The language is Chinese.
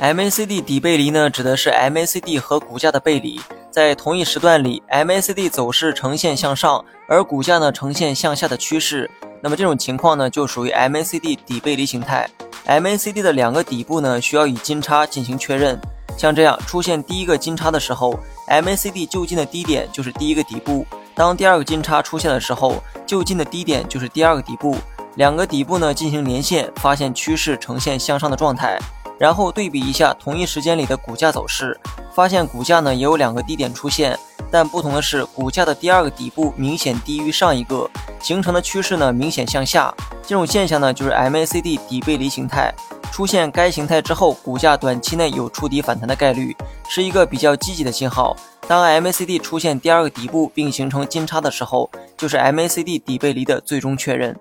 MACD 底背离呢，指的是 MACD 和股价的背离，在同一时段里，MACD 走势呈现向上，而股价呢呈现向下的趋势。那么这种情况呢，就属于 MACD 底背离形态。MACD 的两个底部呢，需要以金叉进行确认。像这样出现第一个金叉的时候，MACD 就近的低点就是第一个底部；当第二个金叉出现的时候，就近的低点就是第二个底部。两个底部呢进行连线，发现趋势呈现向上的状态。然后对比一下同一时间里的股价走势，发现股价呢也有两个低点出现，但不同的是，股价的第二个底部明显低于上一个，形成的趋势呢明显向下。这种现象呢就是 MACD 底背离形态。出现该形态之后，股价短期内有触底反弹的概率，是一个比较积极的信号。当 MACD 出现第二个底部并形成金叉的时候，就是 MACD 底背离的最终确认。